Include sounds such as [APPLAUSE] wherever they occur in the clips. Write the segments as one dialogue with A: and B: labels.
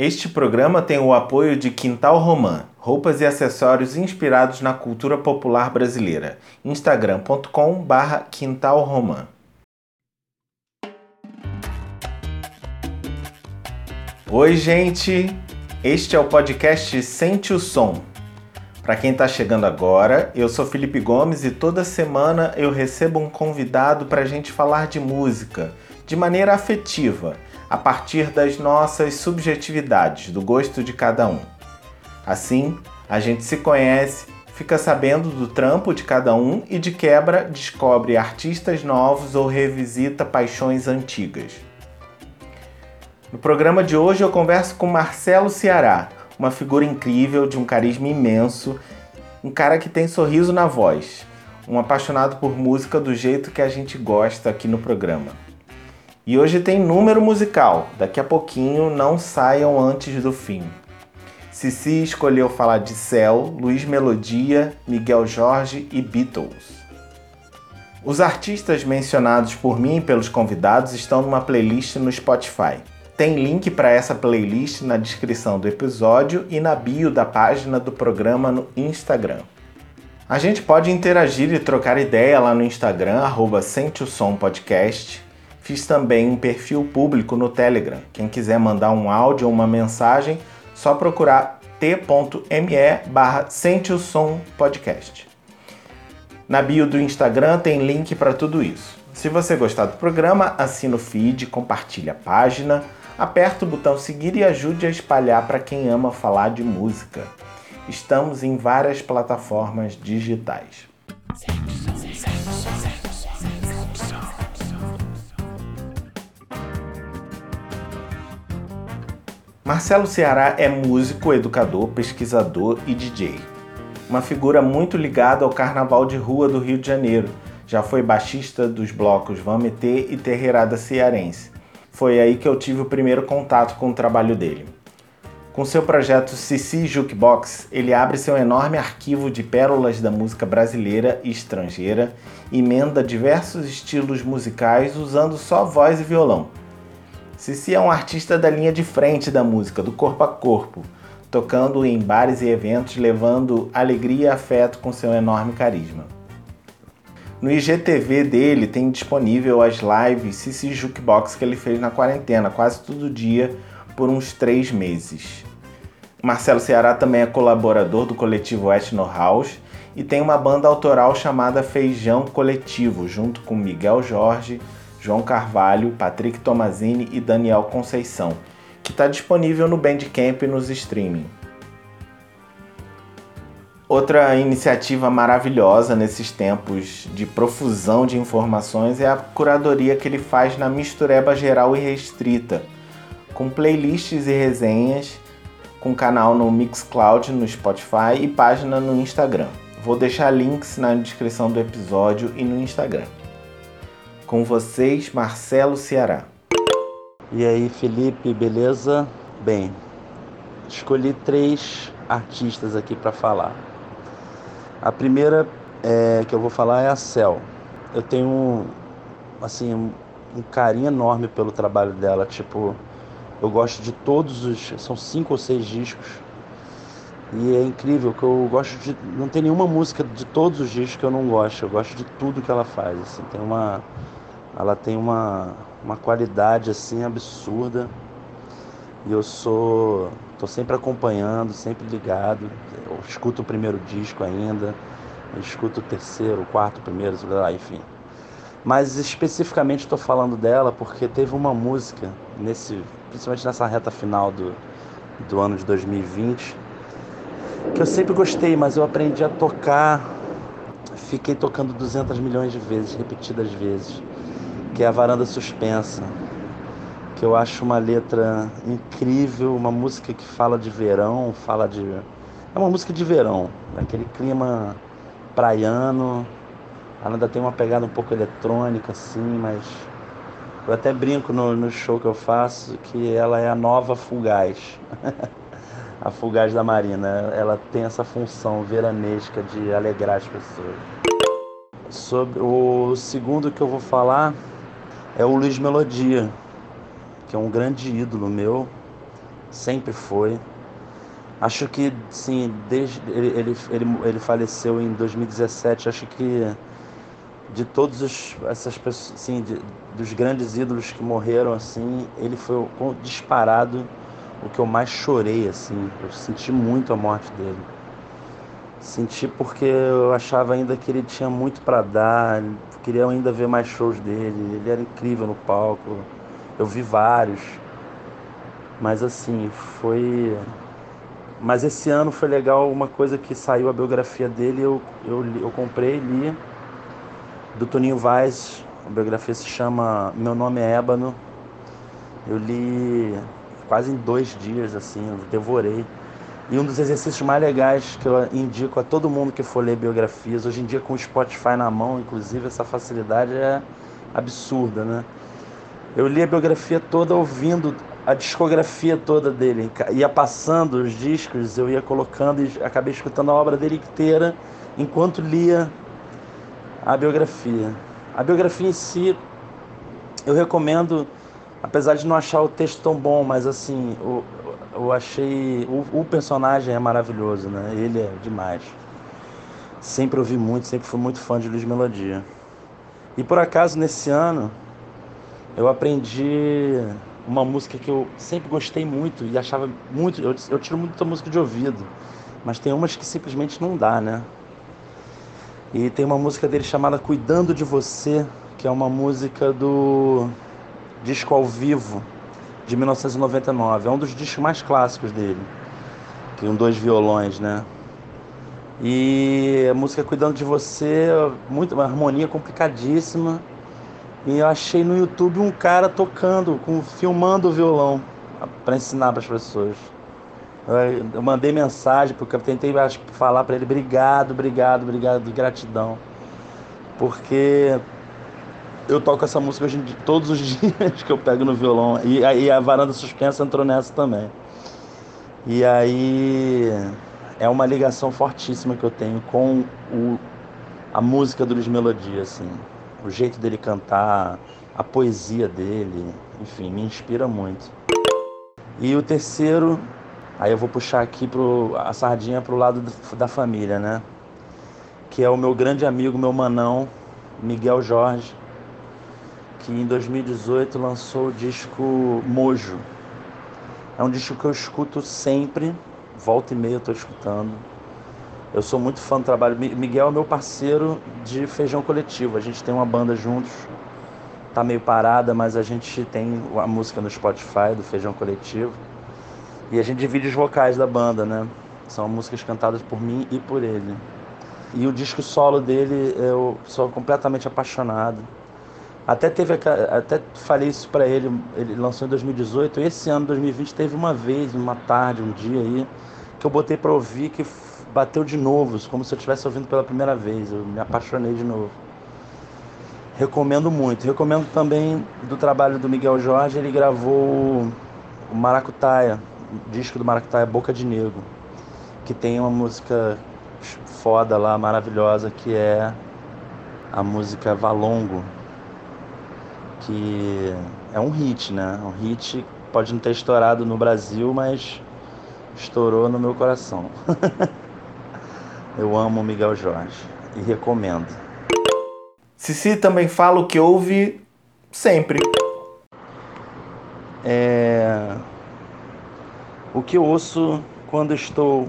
A: Este programa tem o apoio de Quintal Romã, roupas e acessórios inspirados na cultura popular brasileira. instagram.com/barra. Oi, gente! Este é o podcast Sente o Som. Para quem está chegando agora, eu sou Felipe Gomes e toda semana eu recebo um convidado para a gente falar de música de maneira afetiva a partir das nossas subjetividades, do gosto de cada um. Assim, a gente se conhece, fica sabendo do trampo de cada um e de quebra descobre artistas novos ou revisita paixões antigas. No programa de hoje eu converso com Marcelo Ceará, uma figura incrível, de um carisma imenso, um cara que tem sorriso na voz, um apaixonado por música do jeito que a gente gosta aqui no programa. E hoje tem número musical. Daqui a pouquinho não saiam antes do fim. Cici escolheu falar de Céu, Luiz Melodia, Miguel Jorge e Beatles. Os artistas mencionados por mim e pelos convidados estão numa playlist no Spotify. Tem link para essa playlist na descrição do episódio e na bio da página do programa no Instagram. A gente pode interagir e trocar ideia lá no Instagram, arroba Sente o Som Podcast Fiz também um perfil público no Telegram. Quem quiser mandar um áudio ou uma mensagem, só procurar t.me barra Sente o Som Podcast. Na bio do Instagram tem link para tudo isso. Se você gostar do programa, assina o feed, compartilhe a página, aperta o botão seguir e ajude a espalhar para quem ama falar de música. Estamos em várias plataformas digitais. Marcelo Ceará é músico, educador, pesquisador e DJ. Uma figura muito ligada ao carnaval de rua do Rio de Janeiro. Já foi baixista dos blocos Van Meter e Terreirada Cearense. Foi aí que eu tive o primeiro contato com o trabalho dele. Com seu projeto Cici Jukebox, ele abre seu enorme arquivo de pérolas da música brasileira e estrangeira, emenda diversos estilos musicais usando só voz e violão Cici é um artista da linha de frente da música, do corpo a corpo, tocando em bares e eventos, levando alegria e afeto com seu enorme carisma. No IGTV dele tem disponível as lives Cici Jukebox que ele fez na quarentena, quase todo dia, por uns três meses. Marcelo Ceará também é colaborador do coletivo Ethno House e tem uma banda autoral chamada Feijão Coletivo, junto com Miguel Jorge, João Carvalho, Patrick Tomazini e Daniel Conceição, que está disponível no Bandcamp e nos streaming. Outra iniciativa maravilhosa nesses tempos de profusão de informações é a curadoria que ele faz na Mistureba Geral e Restrita, com playlists e resenhas, com canal no Mixcloud, no Spotify e página no Instagram. Vou deixar links na descrição do episódio e no Instagram. Com vocês, Marcelo Ceará.
B: E aí, Felipe, beleza? Bem, escolhi três artistas aqui para falar. A primeira é, que eu vou falar é a Cel. Eu tenho assim um, carinho enorme pelo trabalho dela. Tipo, eu gosto de todos os. São cinco ou seis discos. E é incrível que eu gosto de. Não tem nenhuma música de todos os discos que eu não gosto. Eu gosto de tudo que ela faz. Assim, tem uma ela tem uma, uma qualidade assim absurda. E eu sou. tô sempre acompanhando, sempre ligado. Eu escuto o primeiro disco ainda, escuto o terceiro, o quarto, o primeiro, enfim. Mas especificamente estou falando dela porque teve uma música, nesse, principalmente nessa reta final do, do ano de 2020, que eu sempre gostei, mas eu aprendi a tocar, fiquei tocando 200 milhões de vezes, repetidas vezes que é a Varanda Suspensa, que eu acho uma letra incrível, uma música que fala de verão, fala de. É uma música de verão, aquele clima praiano. Ela ainda tem uma pegada um pouco eletrônica, assim, mas eu até brinco no, no show que eu faço que ela é a nova Fugaz. [LAUGHS] a Fugaz da Marina. Ela tem essa função veranesca de alegrar as pessoas. Sobre o segundo que eu vou falar é o Luiz Melodia, que é um grande ídolo meu. sempre foi. Acho que, sim, desde ele, ele, ele, ele faleceu em 2017, acho que de todos os, essas pessoas, assim, de, dos grandes ídolos que morreram, assim, ele foi disparado o que eu mais chorei, assim. Eu senti muito a morte dele. Senti porque eu achava ainda que ele tinha muito para dar, queria ainda ver mais shows dele. Ele era incrível no palco. Eu vi vários. Mas assim, foi. Mas esse ano foi legal uma coisa que saiu a biografia dele, eu, eu, eu comprei e li. Do Toninho Vaz, a biografia se chama Meu Nome é Ébano. Eu li quase em dois dias, assim, eu devorei. E um dos exercícios mais legais que eu indico a todo mundo que for ler biografias, hoje em dia com o Spotify na mão, inclusive, essa facilidade é absurda, né? Eu li a biografia toda ouvindo a discografia toda dele, ia passando os discos, eu ia colocando e acabei escutando a obra dele inteira enquanto lia a biografia. A biografia em si, eu recomendo, apesar de não achar o texto tão bom, mas assim, o, eu achei. O, o, personagem é maravilhoso, né? Ele é demais. Sempre ouvi muito, sempre fui muito fã de Luiz Melodia. E por acaso, nesse ano, eu aprendi uma música que eu sempre gostei muito e achava muito. Eu, eu tiro muita música de ouvido, mas tem umas que simplesmente não dá, né? E tem uma música dele chamada Cuidando de Você, que é uma música do disco ao vivo de 1999. É um dos discos mais clássicos dele. Que um dois violões, né? E a música Cuidando de Você, muito, uma harmonia complicadíssima. E eu achei no YouTube um cara tocando, com, filmando o violão para ensinar para as pessoas. Eu mandei mensagem porque eu tentei falar para ele obrigado, obrigado, obrigado, gratidão. Porque eu toco essa música todos os [LAUGHS] dias que eu pego no violão. E, e a varanda suspensa entrou nessa também. E aí é uma ligação fortíssima que eu tenho com o, a música do Luiz Melodia, assim. O jeito dele cantar, a poesia dele, enfim, me inspira muito. E o terceiro, aí eu vou puxar aqui pro, a sardinha pro lado da família, né? Que é o meu grande amigo, meu manão, Miguel Jorge que em 2018 lançou o disco Mojo. É um disco que eu escuto sempre, volta e meia eu estou escutando. Eu sou muito fã do trabalho. Miguel é meu parceiro de feijão coletivo. A gente tem uma banda juntos. Tá meio parada, mas a gente tem a música no Spotify do Feijão Coletivo. E a gente divide os vocais da banda, né? São músicas cantadas por mim e por ele. E o disco solo dele eu sou completamente apaixonado. Até teve até falei isso para ele, ele lançou em 2018. Esse ano, 2020, teve uma vez, uma tarde, um dia aí, que eu botei para ouvir que bateu de novo, como se eu estivesse ouvindo pela primeira vez. Eu me apaixonei de novo. Recomendo muito. Recomendo também do trabalho do Miguel Jorge, ele gravou o Maracutaia, o disco do Maracutaia Boca de Negro, que tem uma música foda lá, maravilhosa, que é a música Valongo que é um hit, né? Um hit pode não ter estourado no Brasil, mas estourou no meu coração. [LAUGHS] Eu amo o Miguel Jorge e recomendo.
A: Cici também fala o que ouve sempre.
B: É... O que eu ouço quando estou,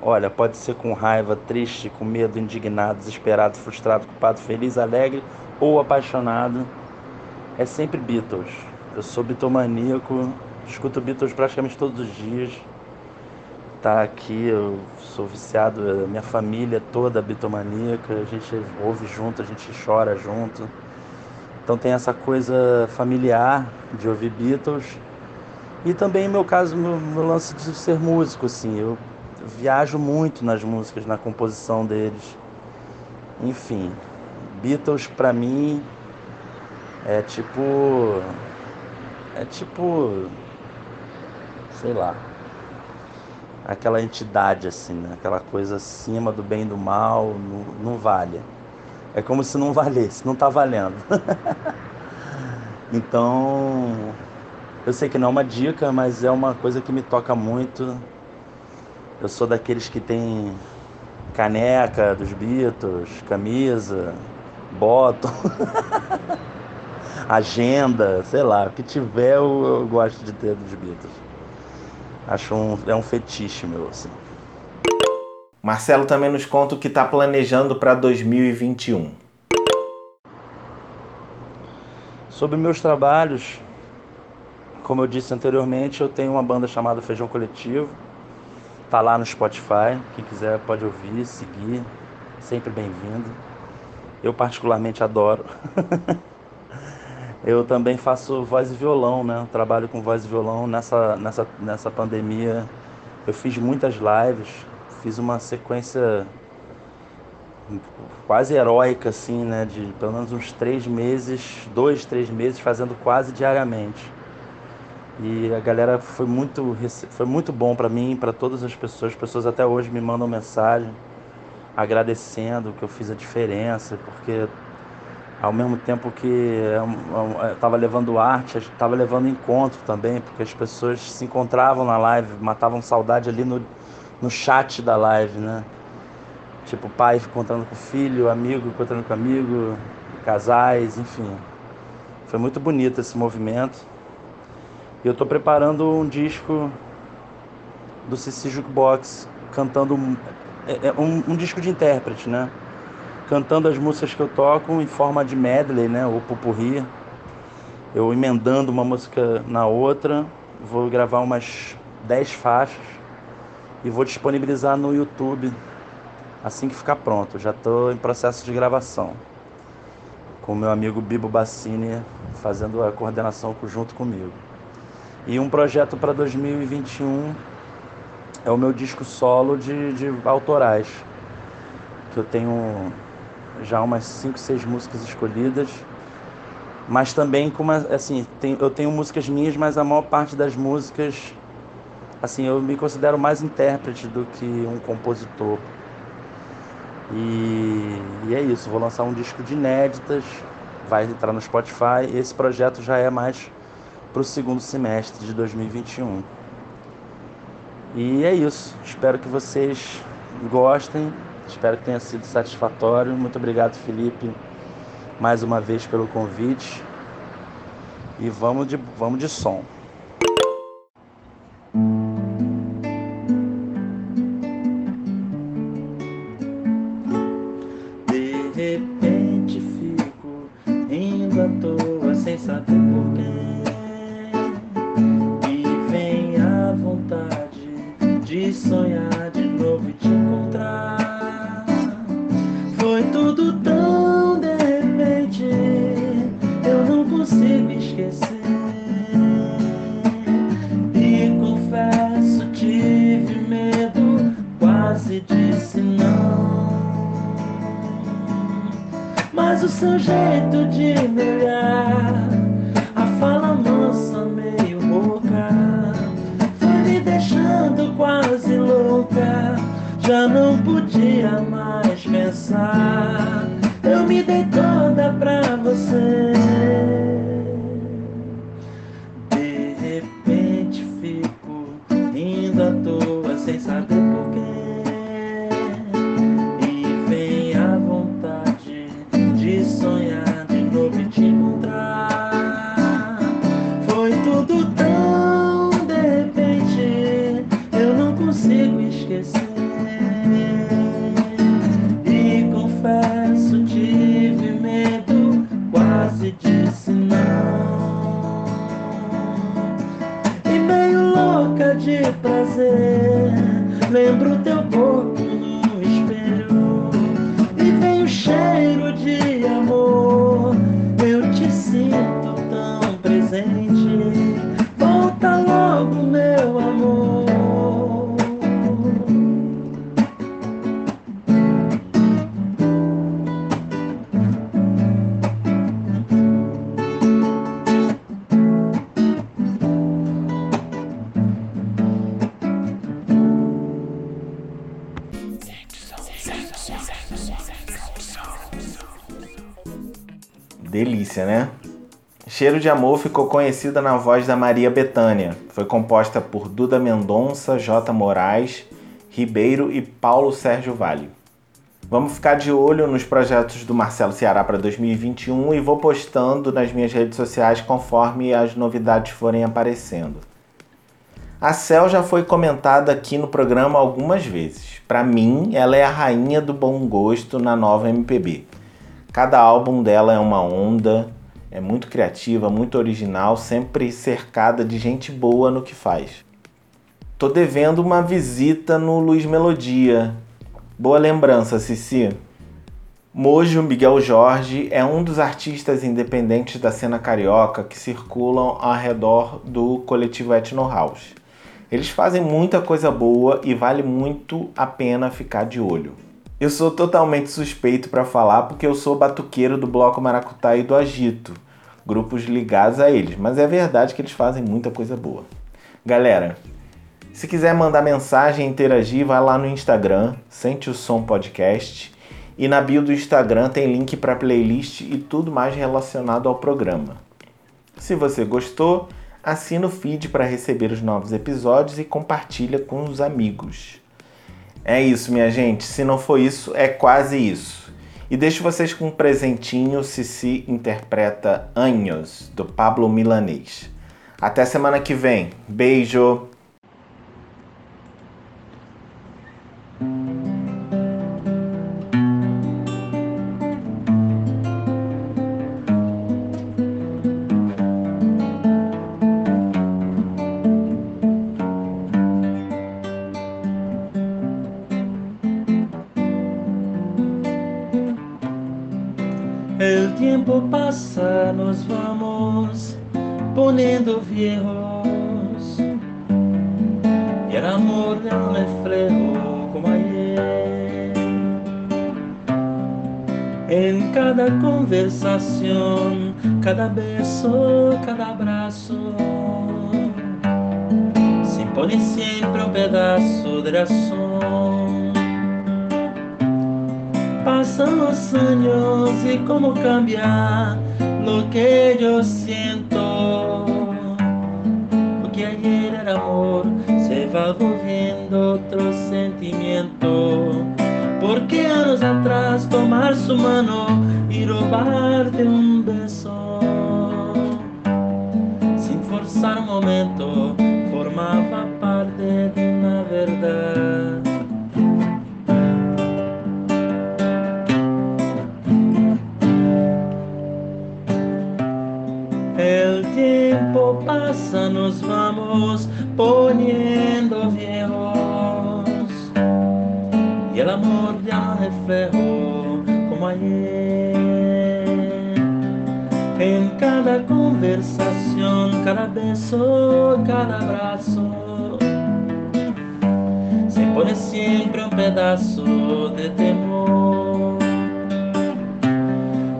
B: olha, pode ser com raiva, triste, com medo, indignado, desesperado, frustrado, culpado, feliz, alegre ou apaixonado é sempre Beatles. Eu sou bitomaníaco, escuto Beatles praticamente todos os dias. Tá aqui, eu sou viciado, minha família toda bitomaníaca, a gente ouve junto, a gente chora junto. Então tem essa coisa familiar de ouvir Beatles. E também, no meu caso, meu, meu lance de ser músico, assim, eu viajo muito nas músicas, na composição deles. Enfim, Beatles para mim é tipo. É tipo. Sei lá. Aquela entidade assim, né? Aquela coisa acima do bem e do mal, não, não vale. É como se não [LAUGHS] valesse, não tá valendo. [LAUGHS] então. Eu sei que não é uma dica, mas é uma coisa que me toca muito. Eu sou daqueles que tem caneca dos Beatles, camisa, bottom, [LAUGHS] agenda, sei lá, o que tiver eu, eu, gosto de ter dos Beatles. Acho um, é um fetiche meu, assim.
A: Marcelo também nos conta o que está planejando para 2021.
B: Sobre meus trabalhos, como eu disse anteriormente, eu tenho uma banda chamada Feijão Coletivo. Tá lá no Spotify. Quem quiser pode ouvir, seguir. Sempre bem-vindo. Eu particularmente adoro. [LAUGHS] eu também faço voz e violão, né? Trabalho com voz e violão. Nessa, nessa, nessa pandemia eu fiz muitas lives, fiz uma sequência quase heróica, assim, né? De pelo menos uns três meses, dois, três meses, fazendo quase diariamente. E a galera foi muito, foi muito bom para mim, para todas as pessoas. As pessoas até hoje me mandam mensagem agradecendo que eu fiz a diferença, porque ao mesmo tempo que estava levando arte, estava levando encontro também, porque as pessoas se encontravam na live, matavam saudade ali no, no chat da live, né? Tipo, pai encontrando com o filho, amigo encontrando com amigo, casais, enfim. Foi muito bonito esse movimento. E eu estou preparando um disco do Cici Jukebox, cantando um, é, é um, um, disco de intérprete, né? Cantando as músicas que eu toco em forma de medley, né? Ou pupurri. Eu emendando uma música na outra. Vou gravar umas 10 faixas e vou disponibilizar no YouTube assim que ficar pronto. Já estou em processo de gravação com meu amigo Bibo Bassini fazendo a coordenação junto comigo. E um projeto para 2021 é o meu disco solo de, de autorais, que eu tenho já umas 5, 6 músicas escolhidas, mas também com uma, assim, tem, eu tenho músicas minhas, mas a maior parte das músicas, assim, eu me considero mais intérprete do que um compositor. E, e é isso, vou lançar um disco de inéditas, vai entrar no Spotify. Esse projeto já é mais para o segundo semestre de 2021. E é isso. Espero que vocês gostem. Espero que tenha sido satisfatório. Muito obrigado, Felipe, mais uma vez pelo convite. E vamos de, vamos de som. sujeito de melhor.
A: sim Cheiro de Amor ficou conhecida na voz da Maria Bethânia. Foi composta por Duda Mendonça, J. Moraes, Ribeiro e Paulo Sérgio Vale. Vamos ficar de olho nos projetos do Marcelo Ceará para 2021 e vou postando nas minhas redes sociais conforme as novidades forem aparecendo. A Cel já foi comentada aqui no programa algumas vezes. Para mim, ela é a rainha do bom gosto na nova MPB. Cada álbum dela é uma onda, é muito criativa, muito original, sempre cercada de gente boa no que faz. Tô devendo uma visita no Luiz Melodia. Boa lembrança, Cici. Mojo Miguel Jorge é um dos artistas independentes da cena carioca que circulam ao redor do coletivo Etno House. Eles fazem muita coisa boa e vale muito a pena ficar de olho. Eu sou totalmente suspeito para falar porque eu sou batuqueiro do Bloco Maracutá e do Agito, grupos ligados a eles, mas é verdade que eles fazem muita coisa boa. Galera, se quiser mandar mensagem interagir, vai lá no Instagram, Sente o Som Podcast, e na bio do Instagram tem link para playlist e tudo mais relacionado ao programa. Se você gostou, assina o feed para receber os novos episódios e compartilha com os amigos. É isso, minha gente. Se não for isso, é quase isso. E deixo vocês com um presentinho se se interpreta Anhos, do Pablo Milanês. Até semana que vem. Beijo!
B: El tiempo pasa, nos vamos poniendo viejos y el amor ya no es fresco como ayer. En cada conversación, cada beso, cada abrazo, se impone siempre un pedazo de razón. Pasan los años y cómo cambia lo que yo siento. Porque ayer era amor, se va volviendo otro sentimiento. Porque años atrás tomar su mano y robarte un beso. Sin forzar un momento, formaba parte de una verdad. Nos vamos poniendo viejos y el amor ya reflejo como ayer. En cada conversación, cada beso, cada abrazo, se pone siempre un pedazo de temor.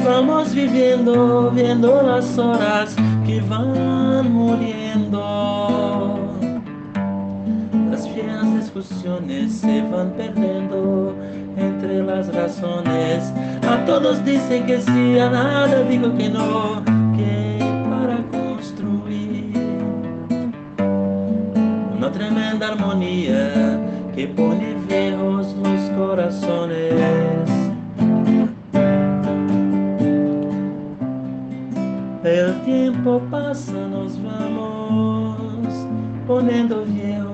B: Vamos viviendo, viendo las horas que van muriendo. Las fieras discusiones se van perdiendo entre las razones. A todos dicen que sí, a nada digo que no. Que para construir una tremenda armonía que pone viejos los corazones. El tiempo pasa, nos vamos poniendo viejos